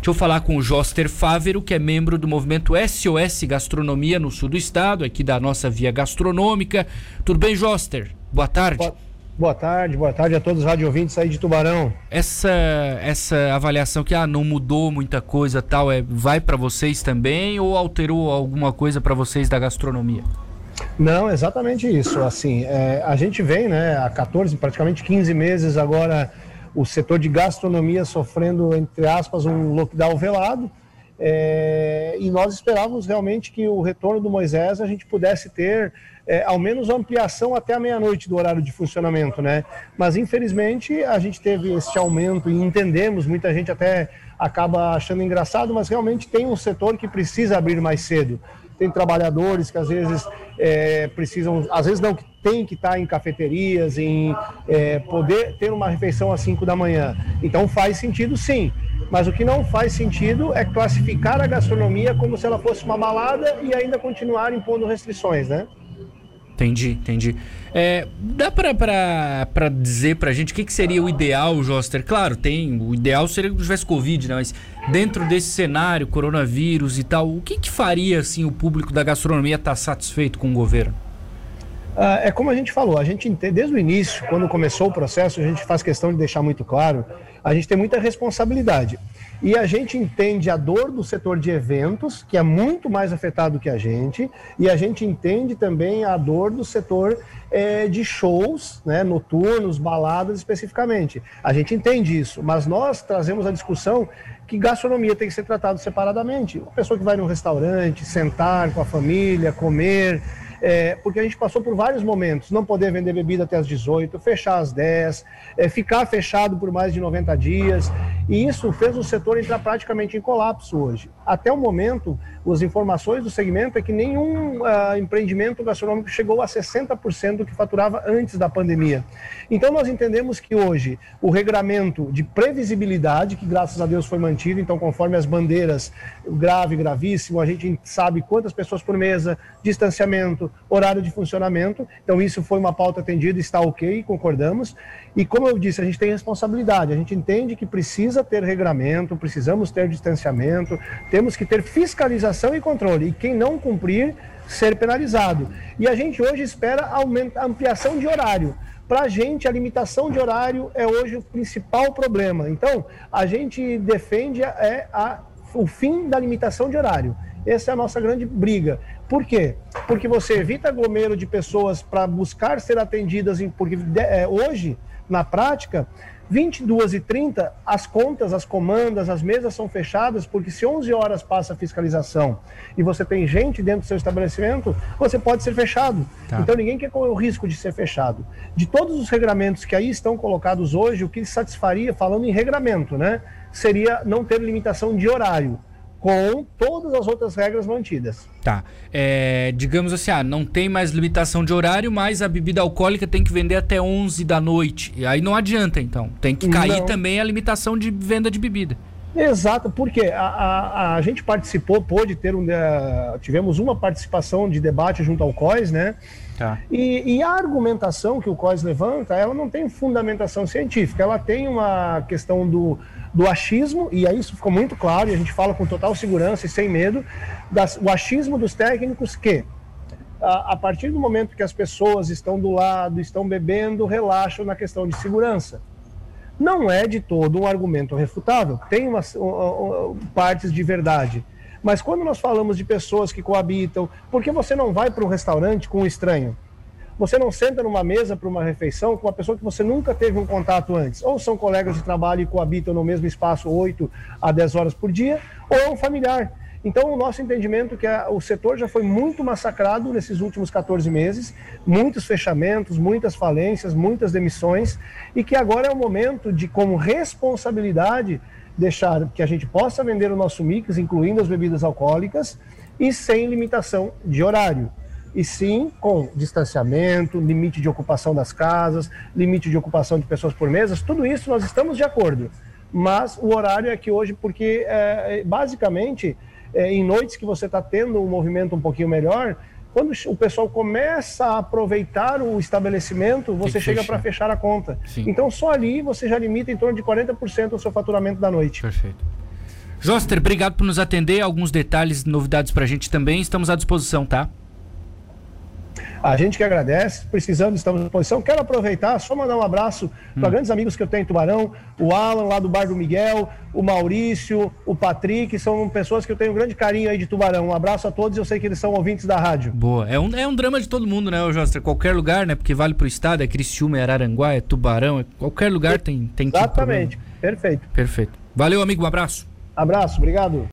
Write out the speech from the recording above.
Deixa eu falar com o Joster Fávero, que é membro do movimento SOS Gastronomia no sul do estado, aqui da nossa via gastronômica. Tudo bem, Joster? Boa tarde. Boa, boa tarde, boa tarde a todos os radiovintes aí de Tubarão. Essa essa avaliação que ah, não mudou muita coisa tal, é vai para vocês também ou alterou alguma coisa para vocês da gastronomia? Não, exatamente isso. Assim, é, a gente vem, né, há 14, praticamente 15 meses agora, o setor de gastronomia sofrendo, entre aspas, um lockdown velado. É, e nós esperávamos realmente que o retorno do Moisés a gente pudesse ter é, ao menos ampliação até a meia-noite do horário de funcionamento, né? Mas infelizmente a gente teve esse aumento e entendemos, muita gente até acaba achando engraçado, mas realmente tem um setor que precisa abrir mais cedo tem trabalhadores que às vezes é, precisam, às vezes não, que tem que estar em cafeterias, em é, poder ter uma refeição às 5 da manhã. Então faz sentido sim. Mas o que não faz sentido é classificar a gastronomia como se ela fosse uma balada e ainda continuar impondo restrições, né? Entendi, entendi. É, dá para dizer pra gente o que, que seria o ideal, Joster? Claro, tem. O ideal seria que tivesse Covid, né? Mas dentro desse cenário, coronavírus e tal, o que, que faria assim, o público da gastronomia estar tá satisfeito com o governo? Ah, é como a gente falou, a gente desde o início, quando começou o processo, a gente faz questão de deixar muito claro, a gente tem muita responsabilidade. E a gente entende a dor do setor de eventos, que é muito mais afetado que a gente, e a gente entende também a dor do setor é, de shows, né, noturnos, baladas especificamente. A gente entende isso, mas nós trazemos a discussão que gastronomia tem que ser tratada separadamente. Uma pessoa que vai num restaurante, sentar com a família, comer, é, porque a gente passou por vários momentos, não poder vender bebida até as 18, fechar às 10, é, ficar fechado por mais de 90 dias, e isso fez o setor entrar praticamente em colapso hoje. Até o momento, as informações do segmento é que nenhum uh, empreendimento gastronômico chegou a 60% do que faturava antes da pandemia. Então nós entendemos que hoje o regramento de previsibilidade, que graças a Deus foi mantido, então conforme as bandeiras grave, gravíssimo, a gente sabe quantas pessoas por mesa, distanciamento, horário de funcionamento, então isso foi uma pauta atendida, está ok, concordamos. E como eu disse, a gente tem responsabilidade, a gente entende que precisa ter regramento, precisamos ter distanciamento, temos que ter fiscalização e controle. E quem não cumprir, ser penalizado. E a gente hoje espera aumenta, ampliação de horário. Para a gente, a limitação de horário é hoje o principal problema. Então, a gente defende é a, o fim da limitação de horário. Essa é a nossa grande briga. Por quê? Porque você evita aglomero de pessoas para buscar ser atendidas, em, porque é, hoje, na prática, 22 e 30, as contas, as comandas, as mesas são fechadas, porque se 11 horas passa a fiscalização e você tem gente dentro do seu estabelecimento, você pode ser fechado. Tá. Então ninguém quer correr o risco de ser fechado. De todos os regramentos que aí estão colocados hoje, o que satisfaria, falando em regramento, né, seria não ter limitação de horário com todas as outras regras mantidas. Tá. É, digamos assim, ah, não tem mais limitação de horário, mas a bebida alcoólica tem que vender até 11 da noite. E aí não adianta, então. Tem que cair não. também a limitação de venda de bebida. Exato, porque a, a, a gente participou, pôde ter um. Uh, tivemos uma participação de debate junto ao COIS, né? Tá. E, e, a argumentação que o COIS levanta, ela não tem fundamentação científica, ela tem uma questão do, do achismo, e aí isso ficou muito claro, e a gente fala com total segurança e sem medo, das, o achismo dos técnicos que, a, partir do momento que as pessoas estão do lado, estão bebendo, relaxam na questão de segurança. Não é de todo um argumento refutável, tem umas, partes de verdade. Mas quando nós falamos de pessoas que coabitam, por que você não vai para um restaurante com um estranho? Você não senta numa mesa para uma refeição com uma pessoa que você nunca teve um contato antes. Ou são colegas de trabalho e coabitam no mesmo espaço 8 a 10 horas por dia, ou é um familiar. Então, o nosso entendimento é que a, o setor já foi muito massacrado nesses últimos 14 meses, muitos fechamentos, muitas falências, muitas demissões, e que agora é o momento de, como responsabilidade, deixar que a gente possa vender o nosso mix, incluindo as bebidas alcoólicas, e sem limitação de horário e sim com distanciamento, limite de ocupação das casas, limite de ocupação de pessoas por mesas, tudo isso nós estamos de acordo. Mas o horário é que hoje, porque é, basicamente é, em noites que você está tendo um movimento um pouquinho melhor, quando o pessoal começa a aproveitar o estabelecimento, você chega para fechar a conta. Sim. Então só ali você já limita em torno de 40% o seu faturamento da noite. Perfeito. Joster, obrigado por nos atender. Alguns detalhes, novidades pra gente também. Estamos à disposição, tá? A gente que agradece, precisando, estamos à disposição. Quero aproveitar, só mandar um abraço para hum. grandes amigos que eu tenho em Tubarão, o Alan lá do Bar do Miguel, o Maurício, o Patrick, são pessoas que eu tenho um grande carinho aí de Tubarão. Um abraço a todos, eu sei que eles são ouvintes da rádio. Boa, é um, é um drama de todo mundo, né, Jostra? Qualquer lugar, né, porque vale pro estado, é Criciúma, é Araranguá, é Tubarão, é... qualquer lugar tem, tem Exatamente, perfeito. Perfeito. Valeu, amigo, um abraço. Abraço, obrigado.